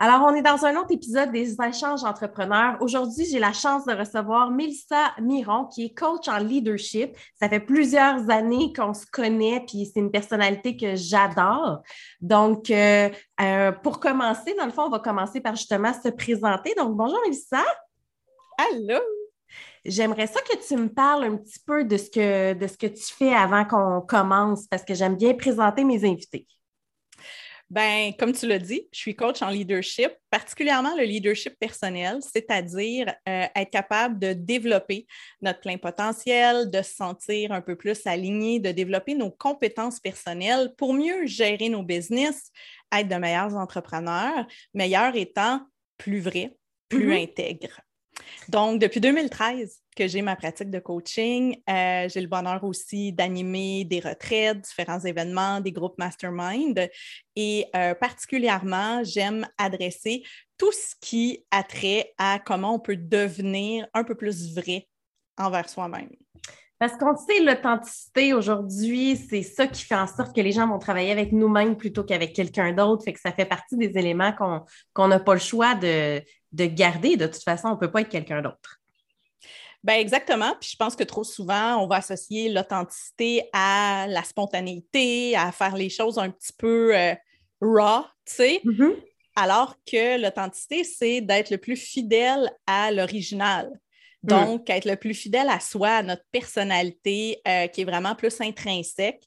Alors, on est dans un autre épisode des échanges entrepreneurs. Aujourd'hui, j'ai la chance de recevoir Mélissa Miron, qui est coach en leadership. Ça fait plusieurs années qu'on se connaît, puis c'est une personnalité que j'adore. Donc, euh, euh, pour commencer, dans le fond, on va commencer par justement se présenter. Donc, bonjour Mélissa. Allô? J'aimerais ça que tu me parles un petit peu de ce que, de ce que tu fais avant qu'on commence, parce que j'aime bien présenter mes invités. Ben, comme tu l'as dit, je suis coach en leadership, particulièrement le leadership personnel, c'est-à-dire euh, être capable de développer notre plein potentiel, de se sentir un peu plus aligné, de développer nos compétences personnelles pour mieux gérer nos business, être de meilleurs entrepreneurs, meilleurs étant plus vrais, plus mm-hmm. intègres. Donc, depuis 2013 que j'ai ma pratique de coaching, euh, j'ai le bonheur aussi d'animer des retraites, différents événements, des groupes mastermind. Et euh, particulièrement, j'aime adresser tout ce qui a trait à comment on peut devenir un peu plus vrai envers soi-même. Parce qu'on sait, l'authenticité aujourd'hui, c'est ça qui fait en sorte que les gens vont travailler avec nous-mêmes plutôt qu'avec quelqu'un d'autre. Fait que ça fait partie des éléments qu'on n'a pas le choix de, de garder. De toute façon, on ne peut pas être quelqu'un d'autre. Ben exactement. Puis je pense que trop souvent, on va associer l'authenticité à la spontanéité, à faire les choses un petit peu euh, raw, tu sais. Mm-hmm. Alors que l'authenticité, c'est d'être le plus fidèle à l'original. Mm. Donc, être le plus fidèle à soi, à notre personnalité, euh, qui est vraiment plus intrinsèque,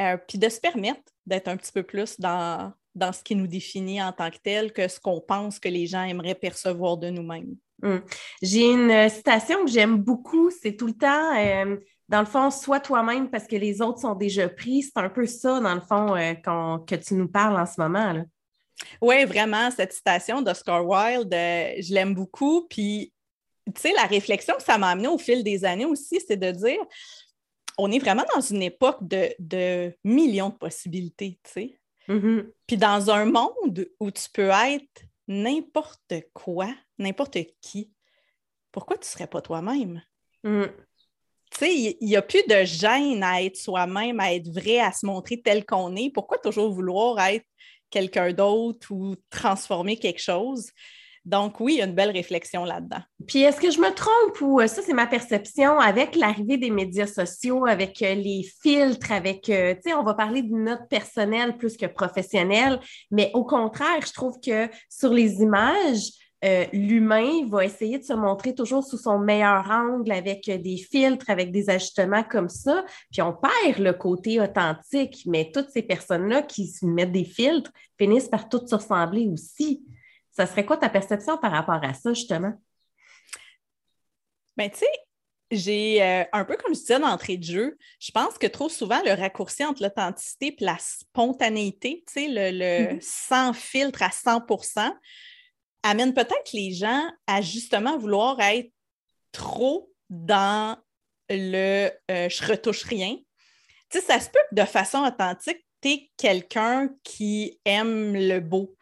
euh, puis de se permettre d'être un petit peu plus dans, dans ce qui nous définit en tant que tel que ce qu'on pense que les gens aimeraient percevoir de nous-mêmes. Hum. J'ai une euh, citation que j'aime beaucoup, c'est tout le temps, euh, dans le fond, sois toi-même parce que les autres sont déjà pris. C'est un peu ça, dans le fond, euh, que tu nous parles en ce moment. Oui, vraiment, cette citation d'Oscar Wilde, je l'aime beaucoup. Puis, tu sais, la réflexion que ça m'a amené au fil des années aussi, c'est de dire, on est vraiment dans une époque de, de millions de possibilités, tu sais. Mm-hmm. Puis dans un monde où tu peux être n'importe quoi, n'importe qui, pourquoi tu ne serais pas toi-même? Mm. Tu sais, il n'y a plus de gêne à être soi-même, à être vrai, à se montrer tel qu'on est. Pourquoi toujours vouloir être quelqu'un d'autre ou transformer quelque chose? Donc, oui, il y a une belle réflexion là-dedans. Puis, est-ce que je me trompe ou euh, ça, c'est ma perception avec l'arrivée des médias sociaux, avec euh, les filtres, avec, euh, tu sais, on va parler de note personnelle plus que professionnelle, mais au contraire, je trouve que sur les images, l'humain va essayer de se montrer toujours sous son meilleur angle avec des filtres, avec des ajustements comme ça. Puis on perd le côté authentique, mais toutes ces personnes-là qui se mettent des filtres finissent par toutes se ressembler aussi. Ça serait quoi ta perception par rapport à ça, justement? Bien, tu sais, j'ai euh, un peu comme je disais d'entrée de jeu, je pense que trop souvent, le raccourci entre l'authenticité et la spontanéité, tu sais, le, mm-hmm. sans filtre à 100% amène peut-être les gens à justement vouloir être trop dans le euh, je retouche rien. Tu sais, ça se peut que de façon authentique, tu es quelqu'un qui aime le beau,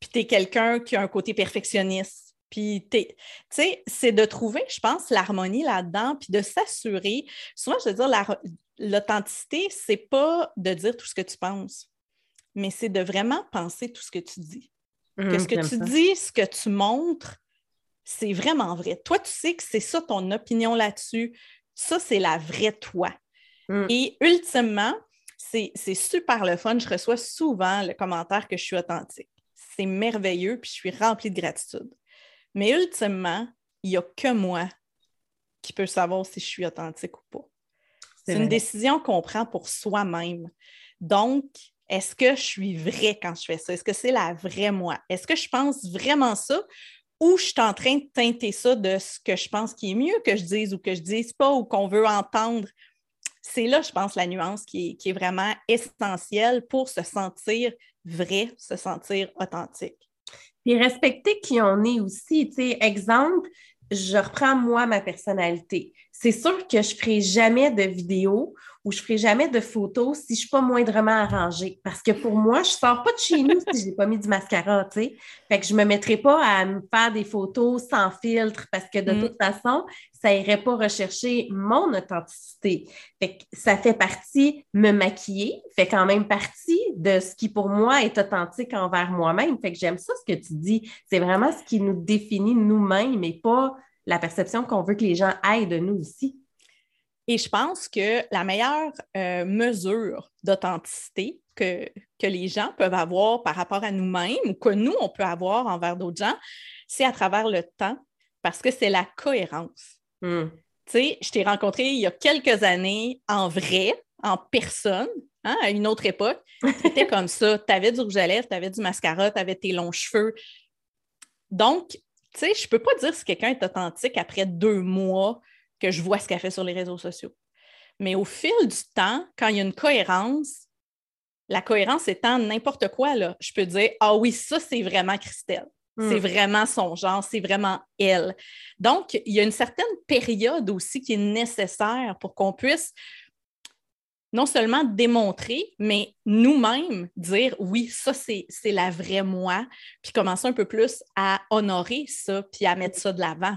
puis tu es quelqu'un qui a un côté perfectionniste. Puis, tu sais, c'est de trouver, je pense, l'harmonie là-dedans, puis de s'assurer. Souvent, je veux dire, l'authenticité, c'est pas de dire tout ce que tu penses, mais c'est de vraiment penser tout ce que tu dis. Mmh, que ce que tu dis, ce que tu montres, c'est vraiment vrai. Toi, tu sais que c'est ça ton opinion là-dessus. Ça, c'est la vraie toi. Mmh. Et ultimement, c'est super le fun. Je reçois souvent le commentaire que je suis authentique c'est merveilleux, puis je suis remplie de gratitude. Mais ultimement, il n'y a que moi qui peut savoir si je suis authentique ou pas. C'est une décision qu'on prend pour soi-même. Donc, est-ce que je suis vrai quand je fais ça? Est-ce que c'est la vraie moi? Est-ce que je pense vraiment ça? Ou je suis en train de teinter ça de ce que je pense qui est mieux que je dise ou que je dise pas ou qu'on veut entendre? C'est là, je pense, la nuance qui est, qui est vraiment essentielle pour se sentir vrai, se sentir authentique. Puis respecter qui on est aussi. Tu sais, exemple, je reprends moi ma personnalité. C'est sûr que je ne ferai jamais de vidéo ou je ne ferai jamais de photos si je ne suis pas moindrement arrangée. Parce que pour moi, je ne sors pas de chez nous si je n'ai pas mis du mascara, tu sais. Fait que je ne me mettrai pas à me faire des photos sans filtre parce que de mm. toute façon, ça irait pas rechercher mon authenticité. Fait que ça fait partie, me maquiller fait quand même partie de ce qui pour moi est authentique envers moi-même. Fait que j'aime ça ce que tu dis. C'est vraiment ce qui nous définit nous-mêmes et pas la perception qu'on veut que les gens aient de nous aussi. Et je pense que la meilleure euh, mesure d'authenticité que, que les gens peuvent avoir par rapport à nous-mêmes ou que nous, on peut avoir envers d'autres gens, c'est à travers le temps parce que c'est la cohérence. Hmm. Tu sais, je t'ai rencontré il y a quelques années en vrai, en personne, hein, à une autre époque. C'était comme ça. Tu avais du rouge à lèvres, tu avais du mascara, tu avais tes longs cheveux. Donc, tu sais, je ne peux pas dire si quelqu'un est authentique après deux mois que je vois ce qu'elle fait sur les réseaux sociaux. Mais au fil du temps, quand il y a une cohérence, la cohérence étant n'importe quoi, là, je peux dire Ah oui, ça, c'est vraiment Christelle. C'est hmm. vraiment son genre, c'est vraiment elle. Donc, il y a une certaine période aussi qui est nécessaire pour qu'on puisse non seulement démontrer, mais nous-mêmes dire oui, ça, c'est la vraie moi, puis commencer un peu plus à honorer ça, puis à mettre ça de l'avant.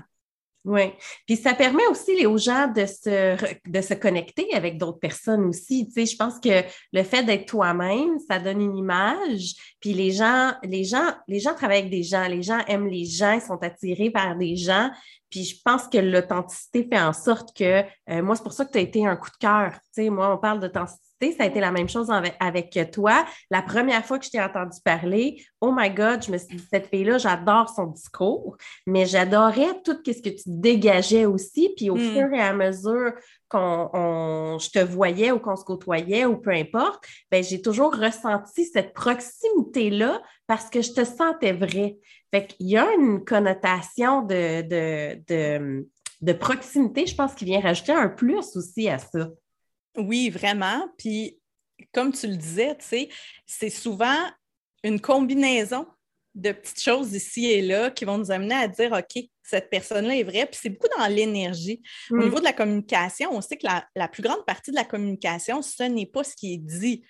Oui. Puis ça permet aussi aux gens de se, de se connecter avec d'autres personnes aussi. Tu sais, je pense que le fait d'être toi-même, ça donne une image. Puis les gens, les gens, les gens travaillent avec des gens, les gens aiment les gens, ils sont attirés par des gens. Puis je pense que l'authenticité fait en sorte que, euh, moi, c'est pour ça que tu as été un coup de cœur. Tu sais, moi, on parle d'authenticité ça a été la même chose avec, toi. La première fois que je t'ai entendu parler, oh my God, je me suis dit, cette fille-là, j'adore son discours, mais j'adorais tout ce que tu dégageais aussi. Puis au hmm. fur et à mesure qu'on je te voyais ou qu'on se côtoyait ou peu importe, ben, j'ai toujours ressenti cette proximité-là parce que je te sentais vrai. Fait qu'il y a une connotation de, de, de proximité, je pense, qui vient rajouter un plus aussi à ça. Oui, vraiment. Puis, comme tu le disais, c'est souvent une combinaison de petites choses ici et là qui vont nous amener à dire OK, cette personne-là est vraie. Puis c'est beaucoup dans l'énergie. Au mm. niveau de la communication, on sait que la, plus grande partie de la communication, ce n'est pas ce qui est dit,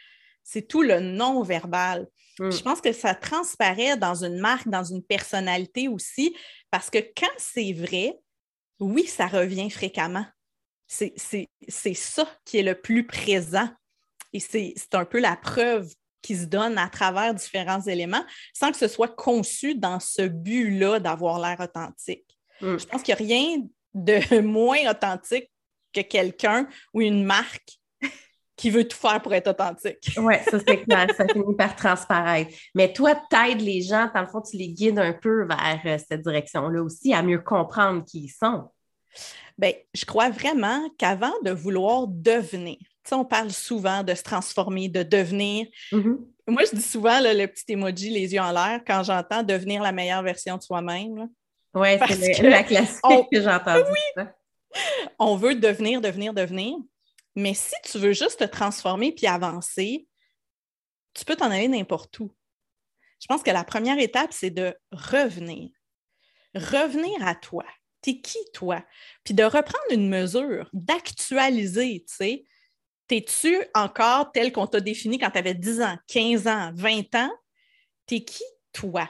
c'est tout le non-verbal. Mm. Je pense que ça transparaît dans une marque, dans une personnalité aussi, parce que quand c'est vrai, oui, ça revient fréquemment c'est ça qui est le plus présent. Et c'est un peu la preuve qui se donne à travers différents éléments sans que ce soit conçu dans ce but-là d'avoir l'air authentique. Mm. Je pense qu'il n'y a rien de moins authentique que quelqu'un ou une marque qui veut tout faire pour être authentique. Oui, ça c'est clair, ça finit par transparaître. Mais toi, tu aides les gens, dans le fond, tu les guides un peu vers euh, cette direction-là aussi, à mieux comprendre qui ils sont. Bien, je crois vraiment qu'avant de vouloir devenir, on parle souvent de se transformer, de devenir. Mm-hmm. Moi, je dis souvent le petit emoji, les yeux en l'air, quand j'entends devenir la meilleure version de soi-même. Oui, c'est la classique que j'entends. Oui, on veut devenir, devenir, devenir. Mais si tu veux juste te transformer puis avancer, tu peux t'en aller n'importe où. Je pense que la première étape, c'est de revenir. Revenir à toi. T'es qui, toi? Puis de reprendre une mesure, d'actualiser, tu sais. T'es-tu encore tel qu'on t'a défini quand tu avais 10 ans, 15 ans, 20 ans? T'es qui, toi?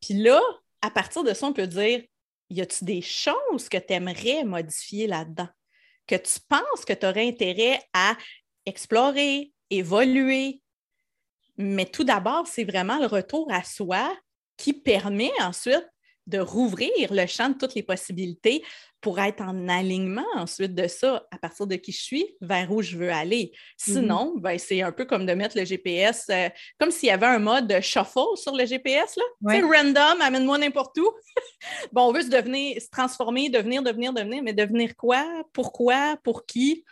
Puis là, à partir de ça, on peut dire, y a-tu des choses que tu aimerais modifier là-dedans? Que tu penses que tu aurais intérêt à explorer, évoluer? Mais tout d'abord, c'est vraiment le retour à soi qui permet ensuite de rouvrir le champ de toutes les possibilités pour être en alignement ensuite de ça, à partir de qui je suis, vers où je veux aller. Sinon, mm-hmm. ben, c'est un peu comme de mettre le GPS, euh, comme s'il y avait un mode shuffle sur le GPS, là. Random, amène-moi n'importe où. bon, on veut se devenir, se transformer, devenir, devenir, devenir, mais devenir quoi? Pourquoi? Pour qui?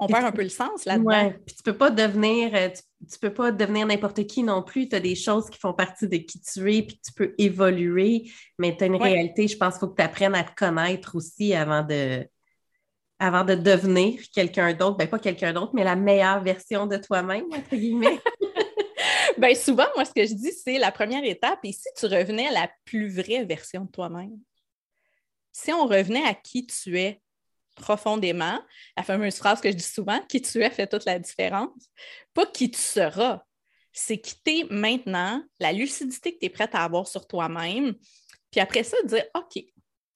On perd un peu le sens là-dedans. Oui, puis tu peux pas devenir, euh, tu, peux pas devenir n'importe qui non plus. Tu as des choses qui font partie de qui tu es, puis tu peux évoluer, mais tu as une réalité, je pense qu'il faut que tu apprennes à te connaître aussi avant de, avant de devenir quelqu'un d'autre. Ben, pas quelqu'un d'autre, mais la meilleure version de toi-même, entre guillemets. Bien, souvent, moi, ce que je dis, c'est la première étape. Et si tu revenais à la plus vraie version de toi-même? Si on revenait à qui tu es profondément. La fameuse phrase que je dis souvent, qui tu es fait toute la différence. Pas qui tu seras, c'est quitter maintenant la lucidité que tu es prête à avoir sur toi-même. Puis après ça, dire OK,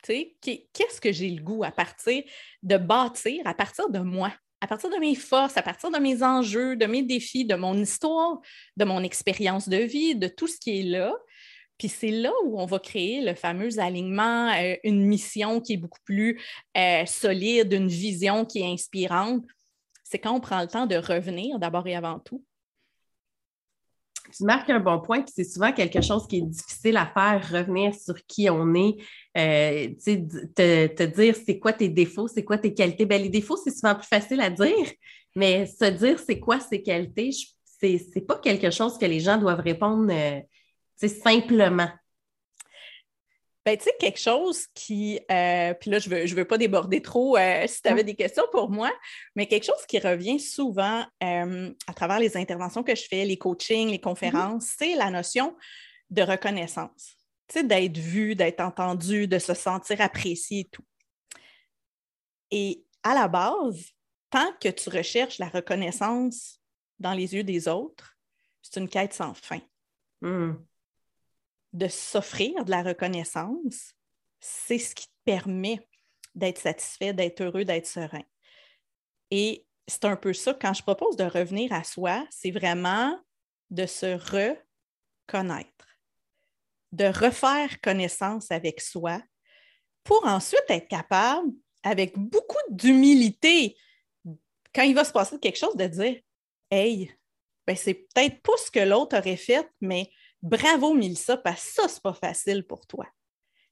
qu'est-ce que j'ai le goût à partir de bâtir, à partir de moi, à partir de mes forces, à partir de mes enjeux, de mes défis, de mon histoire, de mon expérience de vie, de tout ce qui est là. Puis c'est là où on va créer le fameux alignement, euh, une mission qui est beaucoup plus euh, solide, une vision qui est inspirante. C'est quand on prend le temps de revenir d'abord et avant tout. Tu marques un bon point, puis c'est souvent quelque chose qui est difficile à faire, revenir sur qui on est, euh, te, te, dire c'est quoi tes défauts, c'est quoi tes qualités. Ben, les défauts, c'est souvent plus facile à dire, mais se dire c'est quoi ses qualités, c'est, pas quelque chose que les gens doivent répondre c'est simplement. Ben, tu sais, quelque chose qui, euh, puis là, je ne veux, je veux pas déborder trop euh, si tu avais des questions pour moi, mais quelque chose qui revient souvent euh, à travers les interventions que je fais, les coachings, les conférences, mm-hmm. c'est la notion de reconnaissance. Tu sais, d'être vu, d'être entendu, de se sentir apprécié et tout. Et à la base, tant que tu recherches la reconnaissance dans les yeux des autres, c'est une quête sans fin. Mm de s'offrir de la reconnaissance, c'est ce qui te permet d'être satisfait, d'être heureux, d'être serein. Et c'est un peu ça, quand je propose de revenir à soi, c'est vraiment de se reconnaître, de refaire connaissance avec soi pour ensuite être capable, avec beaucoup d'humilité, quand il va se passer quelque chose, de dire Hey, ben c'est peut-être pas ce que l'autre aurait fait, mais Bravo, Milsa, parce que ça, c'est pas facile pour toi.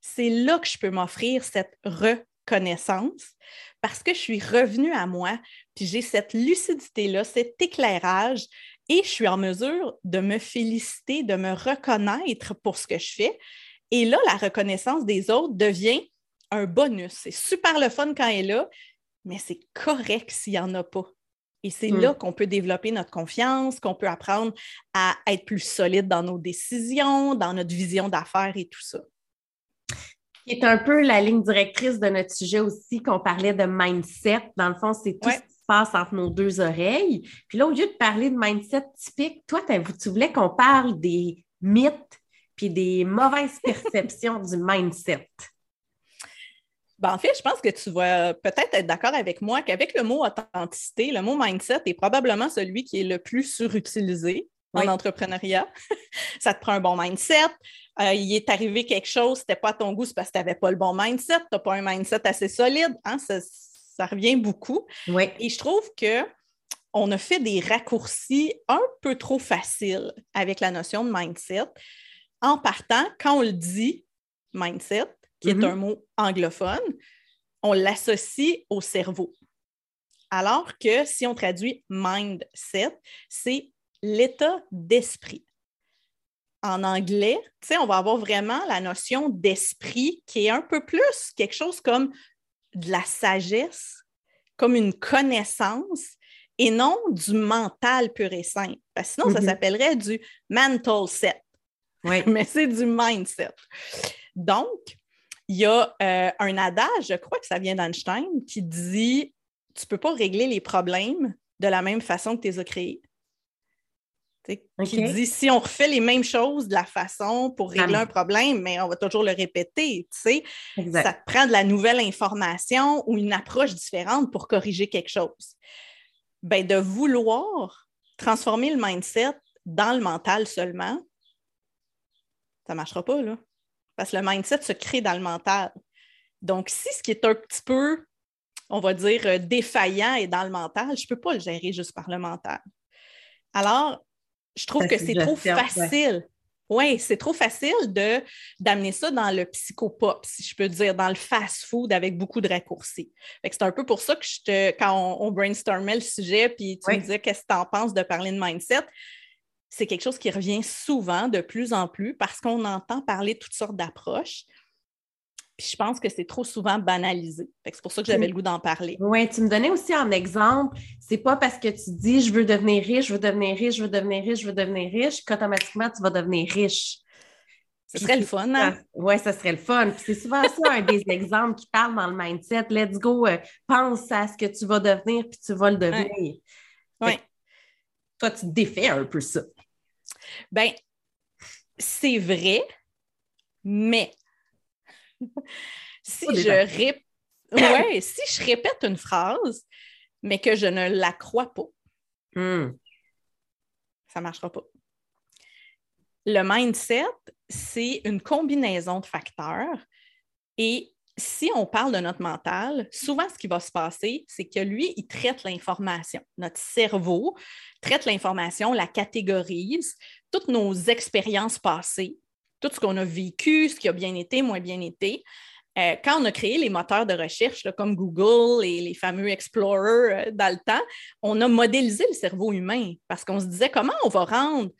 C'est là que je peux m'offrir cette reconnaissance parce que je suis revenue à moi, puis j'ai cette lucidité-là, cet éclairage, et je suis en mesure de me féliciter, de me reconnaître pour ce que je fais. Et là, la reconnaissance des autres devient un bonus. C'est super le fun quand elle est là, mais c'est correct s'il n'y en a pas. Et c'est hmm. là qu'on peut développer notre confiance, qu'on peut apprendre à être plus solide dans nos décisions, dans notre vision d'affaires et tout ça. Qui est un peu la ligne directrice de notre sujet aussi, qu'on parlait de mindset. Dans le fond, c'est tout ce qui se passe entre nos deux oreilles. Puis là, au lieu de parler de mindset typique, toi, tu voulais qu'on parle des mythes puis des mauvaises perceptions du mindset. Ben, en fait, je pense que tu vas peut-être être, d'accord avec moi qu'avec le mot authenticité, le mot mindset est probablement celui qui est le plus surutilisé en entrepreneuriat. ça te prend un bon mindset. Euh, il est arrivé quelque chose, c'était pas à ton goût, c'est parce que tu n'avais pas le bon mindset, tu n'as pas un mindset assez solide. Hein? Ça, revient beaucoup. Et je trouve que on a fait des raccourcis un peu trop faciles avec la notion de mindset. En partant, quand on le dit, mindset, qui est un mm-hmm. mot anglophone, on l'associe au cerveau. Alors que si on traduit mindset, c'est l'état d'esprit. En anglais, on va avoir vraiment la notion d'esprit qui est un peu plus quelque chose comme de la sagesse, comme une connaissance et non du mental pur et simple. Parce que sinon, ça mm-hmm. s'appellerait du mental set. Oui. Mais c'est du mindset. Donc, il y a euh, un adage, je crois que ça vient d'Einstein, qui dit Tu ne peux pas régler les problèmes de la même façon que tu les as créés. Qui dit si on refait les mêmes choses de la façon pour régler un problème, mais on va toujours le répéter. Ça te prend de la nouvelle information ou une approche différente pour corriger quelque chose. Ben, de vouloir transformer le mindset dans le mental seulement, ça ne marchera pas. Là. Parce que le mindset se crée dans le mental. Donc, si ce qui est un petit peu, on va dire, euh, défaillant est dans le mental, je ne peux pas le gérer juste par le mental. Alors, je trouve que c'est trop facile. Oui, c'est trop facile de, d'amener ça dans le psychopop, si je peux dire, dans le fast-food avec beaucoup de raccourcis. C'est un peu pour ça que je te, quand on, brainstormait le sujet, puis tu me disais qu'est-ce que tu en penses de parler de mindset, c'est quelque chose qui revient souvent, de plus en plus, parce qu'on entend parler de toutes sortes d'approches. Puis je pense que c'est trop souvent banalisé. C'est pour ça que j'avais le goût d'en parler. Oui, tu me donnais aussi un exemple. C'est pas parce que tu dis je veux devenir riche, je veux devenir riche, je veux devenir riche, je veux devenir riche, qu'automatiquement tu vas devenir riche. Ce serait le fun, hein? Oui, ça serait le fun. c'est souvent ça, un des exemples qui parle dans le mindset. Let's go, euh, pense à ce que tu vas devenir, puis tu vas le devenir. Oui. Toi, tu défais un peu ça. Ben, c'est vrai, mais si je, ouais, si je répète une phrase, mais que je ne la crois pas, hmm. ça ne marchera pas. Le mindset, c'est une combinaison de facteurs et si on parle de notre mental, souvent ce qui va se passer, c'est que lui, il traite l'information. Notre cerveau traite l'information, la catégorise, toutes nos expériences passées, tout ce qu'on a vécu, ce qui a bien été, moins bien été. Euh, quand on a créé les moteurs de recherche comme Google et les fameux Explorer euh, dans le temps, on a modélisé le cerveau humain parce qu'on se disait comment on va rendre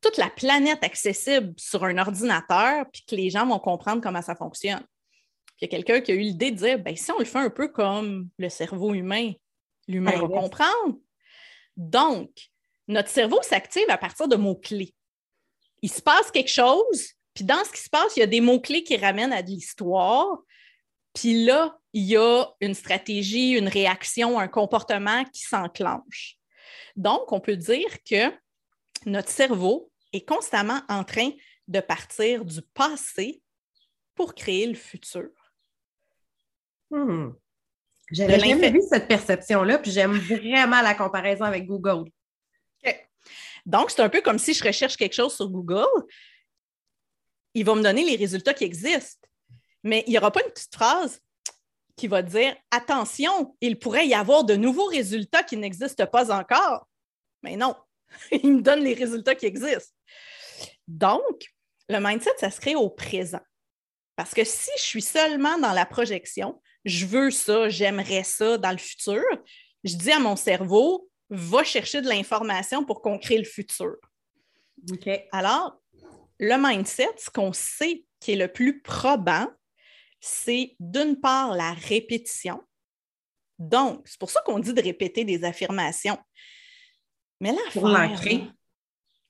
toute la planète accessible sur un ordinateur puis que les gens vont comprendre comment ça fonctionne? Il y a quelqu'un qui a eu l'idée de dire ben, si on le fait un peu comme le cerveau humain, l'humain va comprendre. Donc, notre cerveau s'active à partir de mots-clés. Il se passe quelque chose, puis dans ce qui se passe, il y a des mots-clés qui ramènent à de l'histoire. Puis là, il y a une stratégie, une réaction, un comportement qui s'enclenche. Donc, on peut dire que notre cerveau est constamment en train de partir du passé pour créer le futur. Hmm. J'avais jamais vu cette perception-là, puis j'aime vraiment la comparaison avec Google. Donc, c'est un peu comme si je recherche quelque chose sur Google, il va me donner les résultats qui existent. Mais il n'y aura pas une petite phrase qui va dire Attention, il pourrait y avoir de nouveaux résultats qui n'existent pas encore. Mais non, il me donne les résultats qui existent. Donc, le mindset, ça se crée au présent. Parce que si je suis seulement dans la projection, je veux ça, j'aimerais ça dans le futur, je dis à mon cerveau, va chercher de l'information pour qu'on crée le futur. OK. Alors, le mindset, ce qu'on sait qui est le plus probant, c'est d'une part la répétition. Donc, c'est pour ça qu'on dit de répéter des affirmations. Mais là,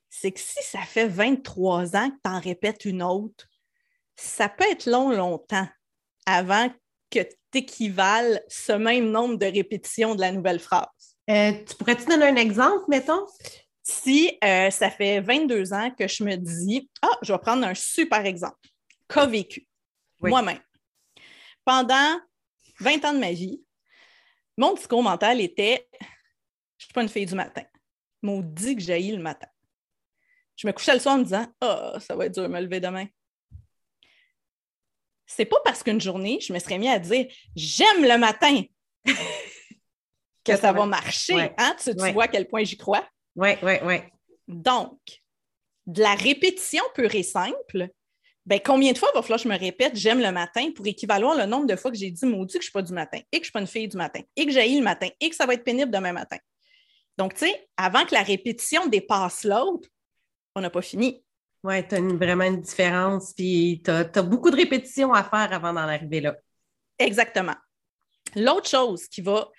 c'est que si ça fait 23 ans que tu en répètes une autre, ça peut être long, longtemps avant que tu équivales ce même nombre de répétitions de la nouvelle phrase? Euh, tu pourrais-tu donner un exemple, mettons? Si euh, ça fait 22 ans que je me dis, ah, je vais prendre un super exemple, qu'a vécu? Moi-même. Pendant 20 ans de ma vie, mon discours mental était, je ne suis pas une fille du matin. Maudit que j'aille le matin. Je me couchais le soir en me disant, ah, oh, ça va être dur de me lever demain. C'est pas parce qu'une journée, je me serais mis à dire, j'aime le matin que ça va marcher. Hein? Tu, vois à quel point j'y crois? Oui, oui, oui. Donc, de la répétition pure et simple, ben, combien de fois va falloir que je me répète j'aime le matin pour équivaloir le nombre de fois que j'ai dit maudit que je ne suis pas du matin et que je ne suis pas une fille du matin et que j'ai le matin et que ça va être pénible demain matin. Donc, tu sais, avant que la répétition dépasse l'autre, on n'a pas fini. Oui, tu as vraiment une différence, puis tu as, beaucoup de répétitions à faire avant d'en arriver là. Exactement. L'autre chose qui va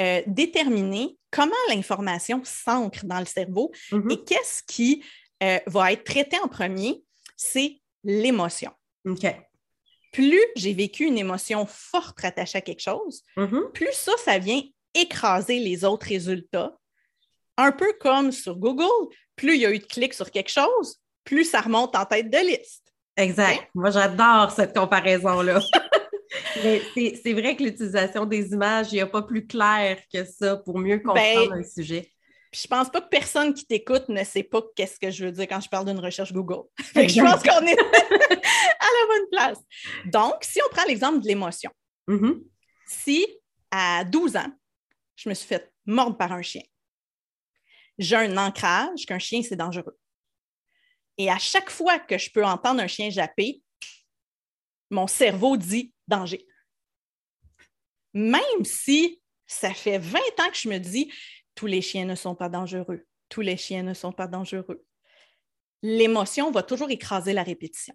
euh, déterminer comment l'information s'ancre dans le cerveau mm-hmm. et qu'est-ce qui euh, va être traité en premier, c'est l'émotion. Plus j'ai vécu une émotion forte attachée à quelque chose, mm-hmm. plus ça, ça vient écraser les autres résultats. Un peu comme sur Google, plus il y a eu de clics sur quelque chose, plus ça remonte en tête de liste. Exact. Moi, j'adore cette comparaison-là. c'est vrai que l'utilisation des images, il n'y a pas plus clair que ça pour mieux comprendre ben, un sujet. je pense pas que personne qui t'écoute ne sait pas qu'est-ce que je veux dire quand je parle d'une recherche Google. je pense qu'on est à la bonne place. Donc, si on prend l'exemple de l'émotion, mm-hmm. si à 12 ans, je me suis fait mordre par un chien, j'ai un ancrage qu'un chien, c'est dangereux. Et à chaque fois que je peux entendre un chien japper, mon cerveau dit danger. Même si ça fait 20 ans que je me dis tous les chiens ne sont pas dangereux, tous les chiens ne sont pas dangereux. L'émotion va toujours écraser la répétition.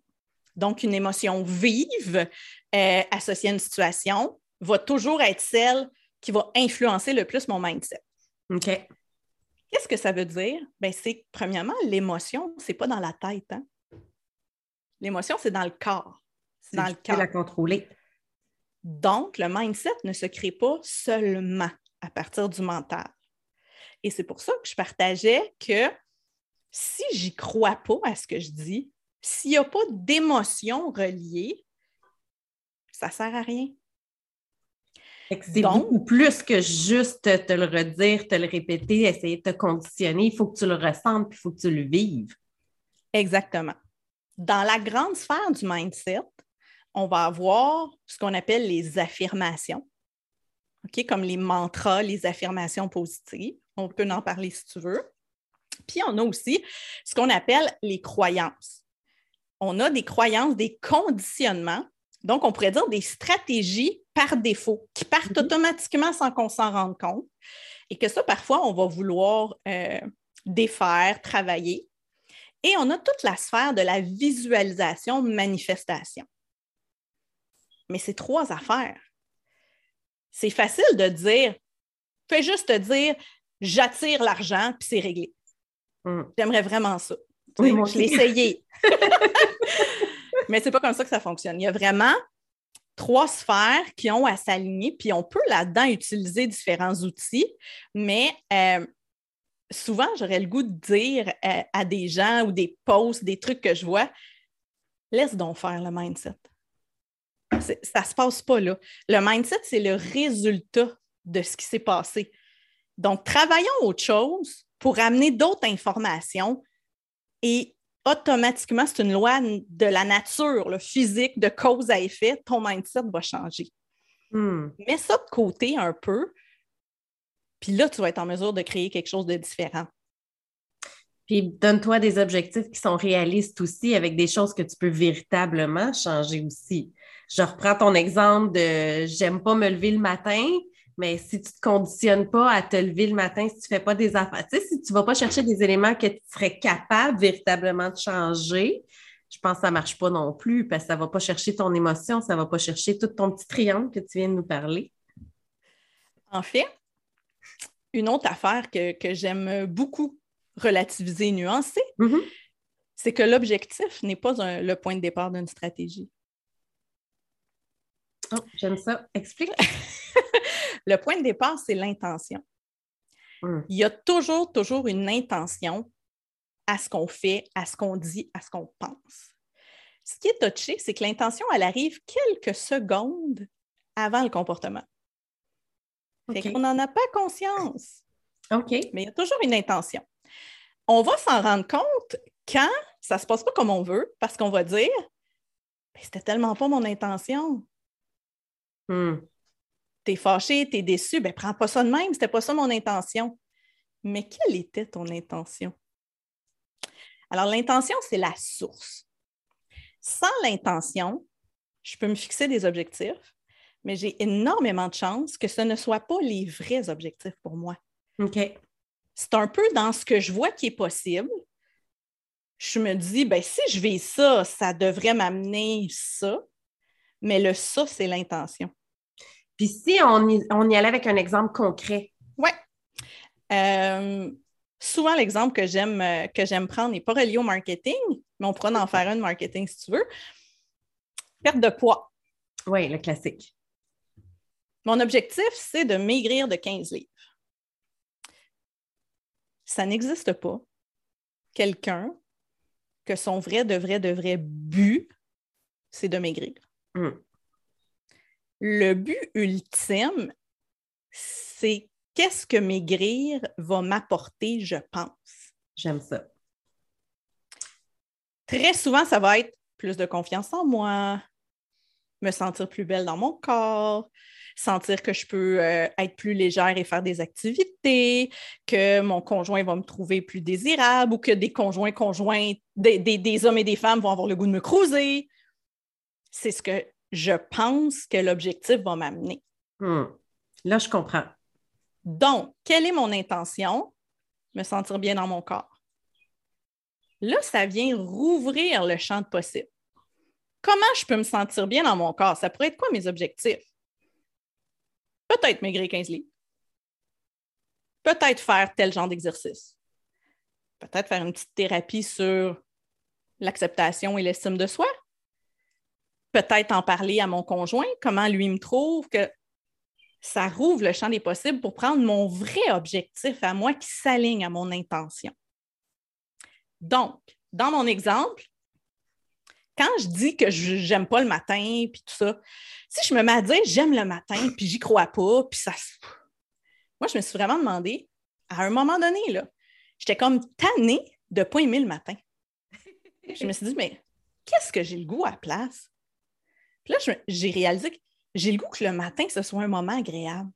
Donc, une émotion vive euh, associée à une situation va toujours être celle qui va influencer le plus mon mindset. OK. Qu'est-ce que ça veut dire? Ben, c'est premièrement, l'émotion, ce n'est pas dans la tête. Hein? L'émotion, c'est dans le corps. C'est dans le corps. la contrôler. Donc, le mindset ne se crée pas seulement à partir du mental. Et c'est pour ça que je partageais que si j'y crois pas à ce que je dis, s'il n'y a pas d'émotion reliée, ça ne sert à rien. C'est beaucoup plus que juste te le redire, te le répéter, essayer de te conditionner. Il faut que tu le ressentes, puis il faut que tu le vives. Exactement. Dans la grande sphère du mindset, on va avoir ce qu'on appelle les affirmations, comme les mantras, les affirmations positives. On peut en parler si tu veux. Puis on a aussi ce qu'on appelle les croyances. On a des croyances, des conditionnements donc, on pourrait dire des stratégies par défaut qui partent mhm. automatiquement sans qu'on s'en rende compte et que ça, parfois, on va vouloir euh, défaire, travailler. Et on a toute la sphère de la visualisation, manifestation. Mais c'est trois affaires. C'est facile de dire, fais juste te dire, j'attire l'argent, puis c'est réglé. Mm. J'aimerais vraiment ça. Oui, je l'ai essayé. Mais c'est pas comme ça que ça fonctionne. Il y a vraiment trois sphères qui ont à s'aligner, puis on peut là-dedans utiliser différents outils, mais euh, souvent, j'aurais le goût de dire euh, à des gens ou des posts, des trucs que je vois, laisse donc faire le mindset. Ça ne se passe pas là. Le mindset, c'est le résultat de ce qui s'est passé. Donc, travaillons autre chose pour amener d'autres informations et automatiquement, c'est une loi de la nature, le physique, de cause à effet, ton mindset va changer. Hmm. Mets ça de côté un peu, puis là, tu vas être en mesure de créer quelque chose de différent. Puis donne-toi des objectifs qui sont réalistes aussi, avec des choses que tu peux véritablement changer aussi. Je reprends ton exemple de j'aime pas me lever le matin. Mais si tu ne te conditionnes pas à te lever le matin, si tu ne fais pas des affaires, tu sais, si tu ne vas pas chercher des éléments que tu serais capable véritablement de changer, je pense que ça ne marche pas non plus parce que ça ne va pas chercher ton émotion, ça ne va pas chercher tout ton petit triangle que tu viens de nous parler. En fait, une autre affaire que, j'aime beaucoup relativiser et nuancer, mm-hmm. c'est que l'objectif n'est pas le point de départ d'une stratégie. Oh, j'aime ça. Explique. Le point de départ, c'est l'intention. Hmm. Il y a toujours, toujours une intention à ce qu'on fait, à ce qu'on dit, à ce qu'on pense. Ce qui est touché, c'est que l'intention, elle arrive quelques secondes avant le comportement. On n'en a pas conscience. OK. Mais il y a toujours une intention. On va s'en rendre compte quand ça ne se passe pas comme on veut, parce qu'on va dire c'était tellement pas mon intention. Hmm t'es fâché, t'es déçu, ben prends pas ça de même, c'était pas ça mon intention. Mais quelle était ton intention? Alors, l'intention, c'est la source. Sans l'intention, je peux me fixer des objectifs, mais j'ai énormément de chances que ce ne soit pas les vrais objectifs pour moi. OK. C'est un peu dans ce que je vois qui est possible. Je me dis, ben, si je vais ça, ça devrait m'amener ça. Mais le ça, c'est l'intention. Puis si on y, allait avec un exemple concret. Oui. Euh, souvent, l'exemple que j'aime euh, que j'aime prendre n'est pas relié au marketing, mais on pourra en faire un de marketing si tu veux. Perte de poids. Oui, le classique. Mon objectif, c'est de maigrir de 15 livres. Ça n'existe pas quelqu'un que son vrai, de vrai, de vrai but, c'est de maigrir. Hmm le but ultime, c'est qu'est-ce que maigrir va m'apporter, je pense. J'aime ça. Très souvent, ça va être plus de confiance en moi, me sentir plus belle dans mon corps, sentir que je peux euh, être plus légère et faire des activités, que mon conjoint va me trouver plus désirable ou que des conjoints conjoints, des, des hommes et des femmes vont avoir le goût de me cruiser. C'est ce que je pense que l'objectif va m'amener. Hmm. Là, je comprends. Donc, quelle est mon intention? Me sentir bien dans mon corps. Là, ça vient rouvrir le champ de possible. Comment je peux me sentir bien dans mon corps? Ça pourrait être quoi mes objectifs? Peut-être maigrir 15 livres. Peut-être faire tel genre d'exercice. Peut-être faire une petite thérapie sur l'acceptation et l'estime de soi. Peut-être en parler à mon conjoint, comment lui me trouve, que ça rouvre le champ des possibles pour prendre mon vrai objectif à moi qui s'aligne à mon intention. Donc, dans mon exemple, quand je dis que je n'aime pas le matin, puis tout ça, si je me mets à dire j'aime le matin, puis j'y crois pas, puis ça. Moi, je me suis vraiment demandé, à un moment donné, là, j'étais comme tannée de ne pas aimer le matin. je me suis dit, mais qu'est-ce que j'ai le goût à la place? Puis là, j'ai réalisé que j'ai le goût que le matin, ce soit un moment agréable.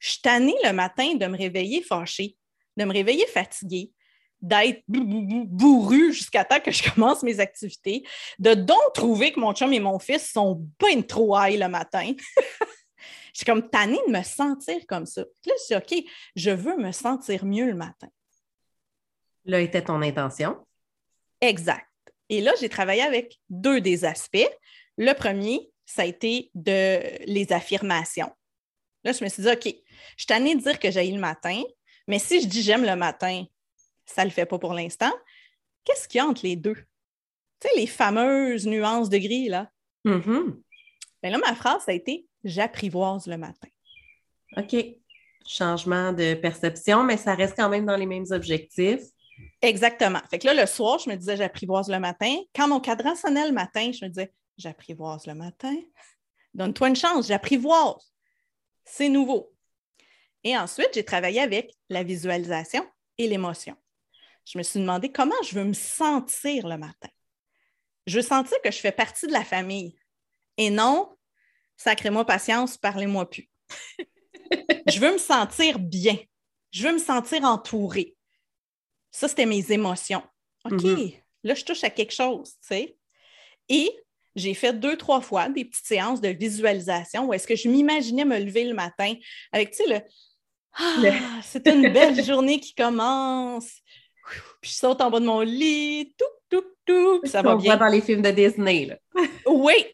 Je suis tannée le matin de me réveiller fâchée, de me réveiller fatiguée, d'être bourru jusqu'à temps que je commence mes activités, de donc trouver que mon chum et mon fils sont bien trop high le matin. je suis comme tannée de me sentir comme ça. Puis là, je dis, OK, je veux me sentir mieux le matin. Là était ton intention. Exact. Et là, j'ai travaillé avec deux des aspects. Le premier, ça a été de les affirmations. Là, je me suis dit, OK, je suis tannée de dire que j'ai le matin, mais si je dis j'aime le matin, ça ne le fait pas pour l'instant. Qu'est-ce qu'il y a entre les deux? Tu sais, les fameuses nuances de gris, là. Mm-hmm. Ben là, ma phrase, ça a été j'apprivoise le matin. OK. Changement de perception, mais ça reste quand même dans les mêmes objectifs. Exactement. Fait que là, le soir, je me disais j'apprivoise le matin. Quand mon cadran sonnait le matin, je me disais j'apprivoise le matin. Donne-toi une chance, j'apprivoise. C'est nouveau. Et ensuite, j'ai travaillé avec la visualisation et l'émotion. Je me suis demandé comment je veux me sentir le matin. Je veux sentir que je fais partie de la famille. Et non, sacrez-moi patience, parlez-moi plus. je veux me sentir bien. Je veux me sentir entourée. Ça, c'était mes émotions. OK, mm-hmm. là, je touche à quelque chose, tu sais. Et j'ai fait deux, trois fois des petites séances de visualisation où est-ce que je m'imaginais me lever le matin avec, tu sais, le ah, c'est une belle journée qui commence. Puis je saute en bas de mon lit, tout, tout, tout, puis ça va bien. dans les films de Disney. Là. oui,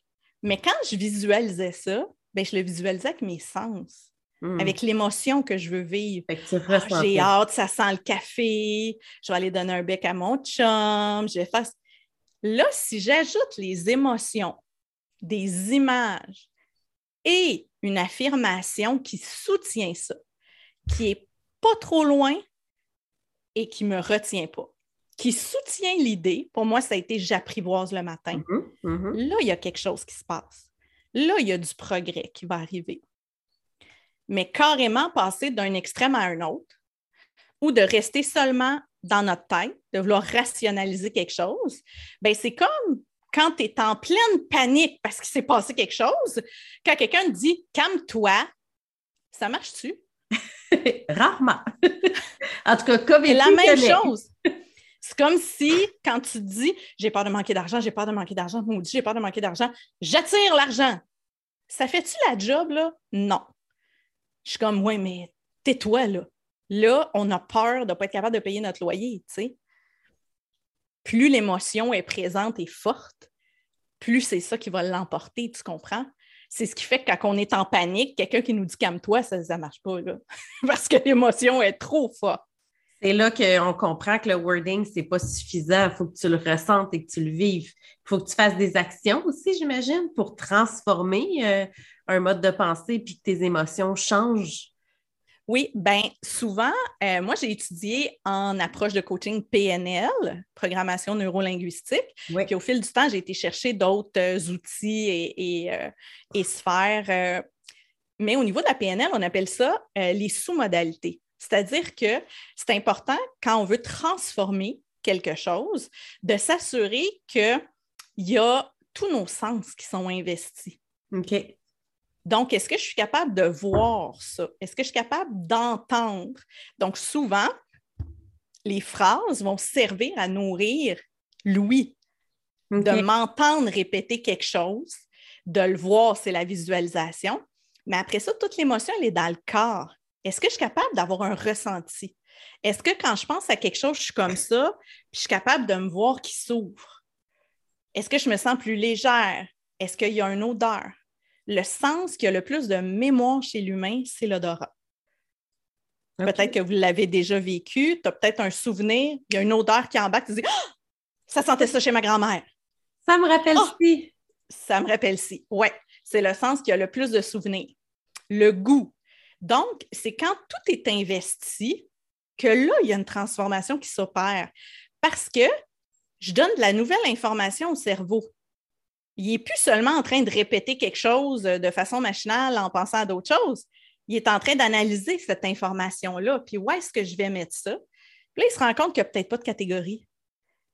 mais quand je visualisais ça, ben, je le visualisais avec mes sens. Hmm. Avec l'émotion que je veux vivre. Ah, j'ai hâte, ça sent le café, je vais aller donner un bec à mon chum, je vais faire Là, si j'ajoute les émotions, des images et une affirmation qui soutient ça, qui n'est pas trop loin et qui ne me retient pas, qui soutient l'idée, pour moi, ça a été j'apprivoise le matin. Mm-hmm, mm-hmm. Là, il y a quelque chose qui se passe. Là, il y a du progrès qui va arriver. Mais carrément passer d'un extrême à un autre ou de rester seulement dans notre tête, de vouloir rationaliser quelque chose, ben c'est comme quand tu es en pleine panique parce qu'il s'est passé quelque chose, quand quelqu'un dit calme-toi, ça marche-tu? Rarement. en tout cas, COVID. C'est la même chose. C'est comme si, quand tu dis j'ai peur de manquer d'argent, j'ai peur de manquer d'argent, ou j'ai peur de manquer d'argent, j'attire l'argent. Ça fait-tu la job, là? Non. Je suis comme, ouais, mais tais-toi, là. Là, on a peur de ne pas être capable de payer notre loyer, tu sais. Plus l'émotion est présente et forte, plus c'est ça qui va l'emporter, tu comprends? C'est ce qui fait que quand on est en panique, quelqu'un qui nous dit calme-toi, ça ne marche pas, là. parce que l'émotion est trop forte. C'est là qu'on comprend que le wording, ce n'est pas suffisant. Il faut que tu le ressentes et que tu le vives. Il faut que tu fasses des actions aussi, j'imagine, pour transformer euh, un mode de pensée puis que tes émotions changent oui, bien souvent, euh, moi j'ai étudié en approche de coaching PNL, programmation neurolinguistique. Puis au fil du temps, j'ai été chercher d'autres euh, outils et, euh, sphères. mais au niveau de la PNL, on appelle ça les sous-modalités. C'est-à-dire que c'est important quand on veut transformer quelque chose, de s'assurer qu'il y a tous nos sens qui sont investis. OK. Donc, est-ce que je suis capable de voir ça? Est-ce que je suis capable d'entendre? Donc, souvent, les phrases vont servir à nourrir l'ouïe, de m'entendre répéter quelque chose, de le voir, c'est la visualisation. Mais après ça, toute l'émotion, elle est dans le corps. Est-ce que je suis capable d'avoir un ressenti? Est-ce que quand je pense à quelque chose, je suis comme ça, puis je suis capable de me voir qui s'ouvre? Est-ce que je me sens plus légère? Est-ce qu'il y a une odeur? Le sens qui a le plus de mémoire chez l'humain, c'est l'odorat. Peut-être que vous l'avez déjà vécu, tu as peut-être un souvenir, il y a une odeur qui embarque, tu dis ah! Ça sentait ça chez ma grand-mère. Ça me rappelle oh! si. Ça me rappelle si. Oui, c'est le sens qui a le plus de souvenirs. Le goût. Donc, c'est quand tout est investi que là, il y a une transformation qui s'opère. Parce que je donne de la nouvelle information au cerveau. Il n'est plus seulement en train de répéter quelque chose de façon machinale en pensant à d'autres choses. Il est en train d'analyser cette information-là. Puis où est-ce que je vais mettre ça? Puis là, il se rend compte qu'il n'y a peut-être pas de catégorie.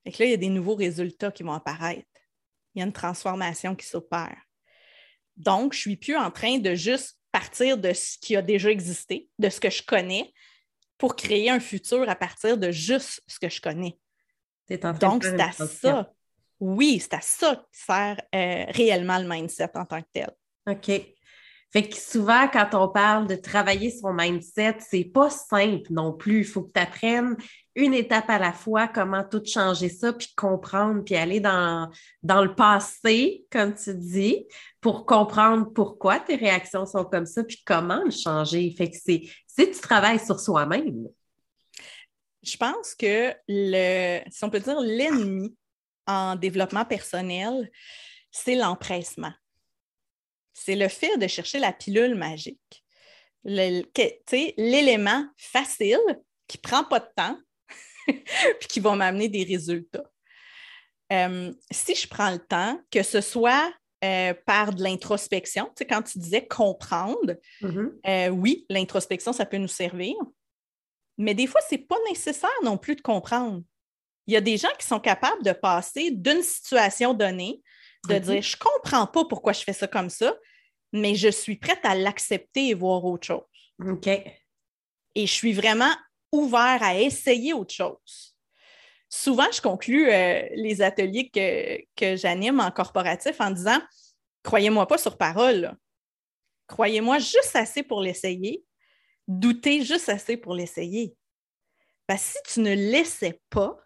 Et que là, il y a des nouveaux résultats qui vont apparaître. Il y a une transformation qui s'opère. Donc, je ne suis plus en train de juste partir de ce qui a déjà existé, de ce que je connais, pour créer un futur à partir de juste ce que je connais. Donc, c'est à ça. Oui, c'est à ça que sert euh, réellement le mindset en tant que tel. OK. Fait que souvent, quand on parle de travailler son mindset, c'est pas simple non plus. Il faut que tu apprennes une étape à la fois comment tout changer ça, puis comprendre, puis aller dans, dans le passé, comme tu dis, pour comprendre pourquoi tes réactions sont comme ça, puis comment le changer. Fait que c'est si tu travailles sur soi-même. Je pense que le, si on peut dire l'ennemi en développement personnel, c'est l'empressement c'est le fait de chercher la pilule magique. L'élément facile qui ne prend pas de temps puis qui va m'amener des résultats. Euh, si je prends le temps, que ce soit euh, par de l'introspection, quand tu disais comprendre, mm-hmm. euh, oui, l'introspection, ça peut nous servir, mais des fois, ce n'est pas nécessaire non plus de comprendre. Il y a des gens qui sont capables de passer d'une situation donnée de mm-hmm. dire je ne comprends pas pourquoi je fais ça comme ça, mais je suis prête à l'accepter et voir autre chose. OK. Et je suis vraiment ouvert à essayer autre chose. Souvent, je conclus euh, les ateliers que, que j'anime en corporatif en disant Croyez-moi pas sur parole. Croyez-moi juste assez pour l'essayer. Doutez juste assez pour l'essayer. Parce que si tu ne l'essaies pas,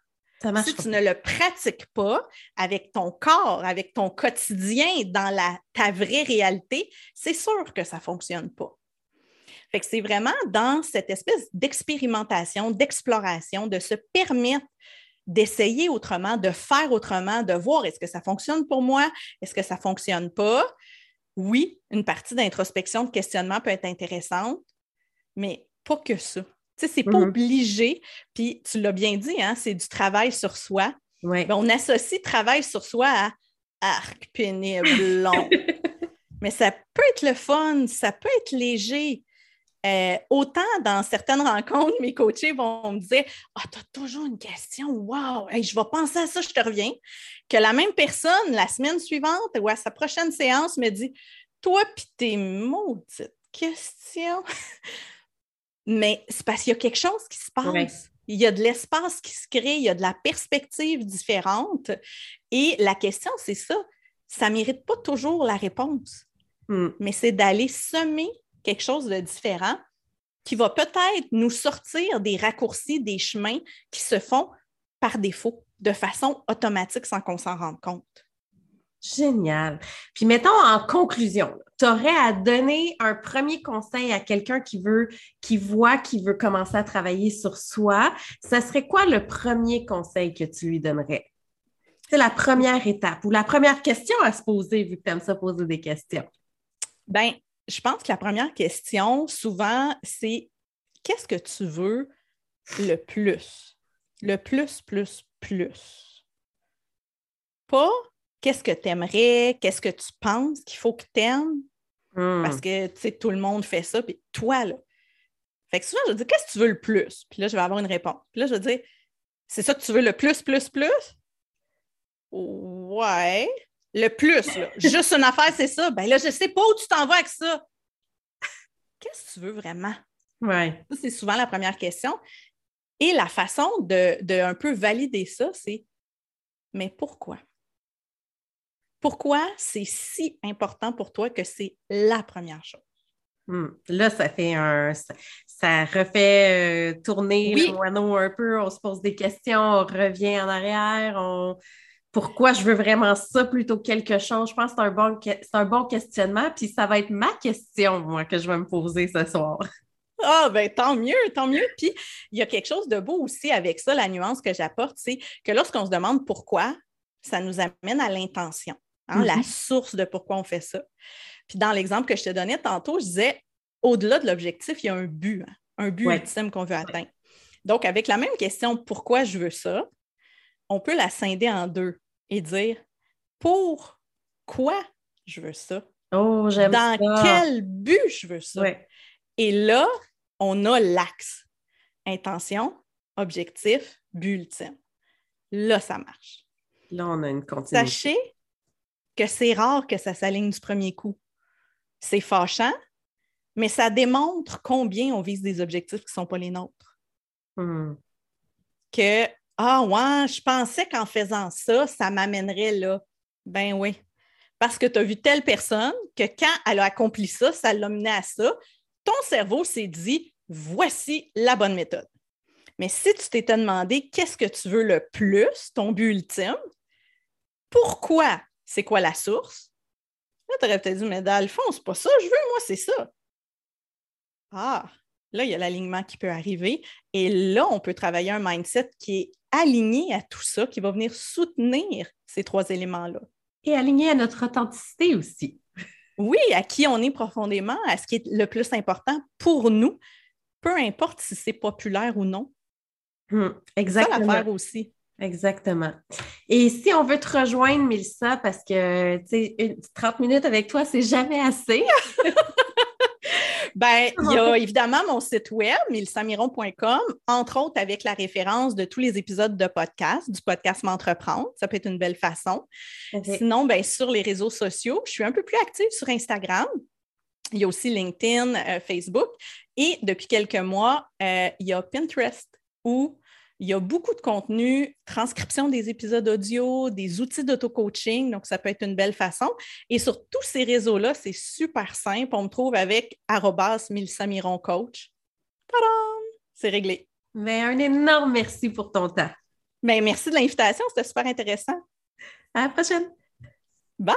si tu ne le pratiques pas avec ton corps, avec ton quotidien, dans la, ta vraie réalité, c'est sûr que ça ne fonctionne pas. Fait que c'est vraiment dans cette espèce d'expérimentation, d'exploration, de se permettre d'essayer autrement, de faire autrement, de voir est-ce que ça fonctionne pour moi, est-ce que ça ne fonctionne pas. Oui, une partie d'introspection, de questionnement peut être intéressante, mais pas que ça. Tu sais, c'est pas mm-hmm. obligé. Puis tu l'as bien dit, hein, c'est du travail sur soi. On associe travail sur soi à arc pénible, long. Mais ça peut être le fun, ça peut être léger. Euh, autant dans certaines rencontres, mes coachés vont me dire Ah, tu as toujours une question, wow, je vais penser à ça, je te reviens. Que la même personne, la semaine suivante ou à sa prochaine séance, me dit Toi, puis tes maudites questions. Mais c'est parce qu'il y a quelque chose qui se passe. Il y a de l'espace qui se crée, il y a de la perspective différente. Et la question, c'est ça. Ça ne mérite pas toujours la réponse, hmm. mais c'est d'aller semer quelque chose de différent qui va peut-être nous sortir des raccourcis, des chemins qui se font par défaut, de façon automatique sans qu'on s'en rende compte. Génial. Puis mettons en conclusion, tu aurais à donner un premier conseil à quelqu'un qui veut, qui voit, qui veut commencer à travailler sur soi. Ça serait quoi le premier conseil que tu lui donnerais? C'est la première étape ou la première question à se poser, vu que tu aimes ça poser des questions. Bien, je pense que la première question, souvent, c'est qu'est-ce que tu veux le plus? Le plus, plus, plus. Pas qu'est-ce que tu aimerais, qu'est-ce que tu penses qu'il faut que tu aimes. Parce hmm. que, tu sais, tout le monde fait ça, puis toi, là. Fait que souvent, je dis, qu'est-ce que tu veux le plus? Puis là, je vais avoir une réponse. Puis là, je vais dire, c'est ça que tu veux le plus, plus, plus? Ouais. Le plus, là. Juste une affaire, c'est ça. Ben là, je sais pas où tu t'en vas avec ça. Qu'est-ce que tu veux vraiment? Ouais. Ça, c'est souvent la première question. Et la façon de, de un peu valider ça, c'est mais pourquoi? Pourquoi c'est si important pour toi que c'est la première chose? Hmm. Là, ça fait un. Ça, refait euh, tourner le moineau un peu. On se pose des questions, on revient en arrière. On... Pourquoi je veux vraiment ça plutôt que quelque chose? Je pense que c'est un, bon, un bon questionnement. Puis ça va être ma question, moi, que je vais me poser ce soir. Ah, ben tant mieux, tant mieux. Puis, il y a quelque chose de beau aussi avec ça, la nuance que j'apporte, c'est que lorsqu'on se demande pourquoi, ça nous amène à l'intention, hein, la mm-hmm. source de pourquoi on fait ça. Puis, dans l'exemple que je te donnais tantôt, je disais, au-delà de l'objectif, il y a un but, hein, un but ultime qu'on veut atteindre. Donc, avec la même question, pourquoi je veux ça, on peut la scinder en deux et dire, pourquoi je veux ça? Oh, j'aime Dans quel but je veux ça? Et là, on a l'axe. Intention, objectif, but ultime. Là, ça marche. Là, on a une continuité. Sachez que c'est rare que ça s'aligne du premier coup. C'est fâchant, mais ça démontre combien on vise des objectifs qui ne sont pas les nôtres. Hmm. Que, ah ouais, je pensais qu'en faisant ça, ça m'amènerait là. Ben oui. Parce que tu as vu telle personne que quand elle a accompli ça, ça l'a mené à ça. Ton cerveau s'est dit, voici la bonne méthode. Mais si tu t'étais demandé qu'est-ce que tu veux le plus, ton but ultime, pourquoi, c'est quoi la source? Là, tu aurais peut-être dit, mais dans le fond, c'est pas ça, je veux, moi, c'est ça. Ah, là, il y a l'alignement qui peut arriver. Et là, on peut travailler un mindset qui est aligné à tout ça, qui va venir soutenir ces trois éléments-là. Et aligné à notre authenticité aussi. Oui, à qui on est profondément, à ce qui est le plus important pour nous, peu importe si c'est populaire ou non. Hum, exactement. C'est l'affaire aussi. Exactement. Et si on veut te rejoindre, Mélissa, parce que tu sais, 30 minutes avec toi, c'est jamais assez. Ben, il y a évidemment mon site web, milsamiron.com, entre autres avec la référence de tous les épisodes de podcast, du podcast M'entreprendre. Ça peut être une belle façon. Sinon, ben, sur les réseaux sociaux, je suis un peu plus active sur Instagram. Il y a aussi LinkedIn, euh, Facebook. Et depuis quelques mois, euh, il y a Pinterest où il y a beaucoup de contenu, transcription des épisodes audio, des outils d'auto-coaching, donc ça peut être une belle façon. Et sur tous ces réseaux-là, c'est super simple. On me trouve avec arrobas Coach. C'est réglé. Mais un énorme merci pour ton temps. Bien, merci de l'invitation, c'était super intéressant. À la prochaine. Bye!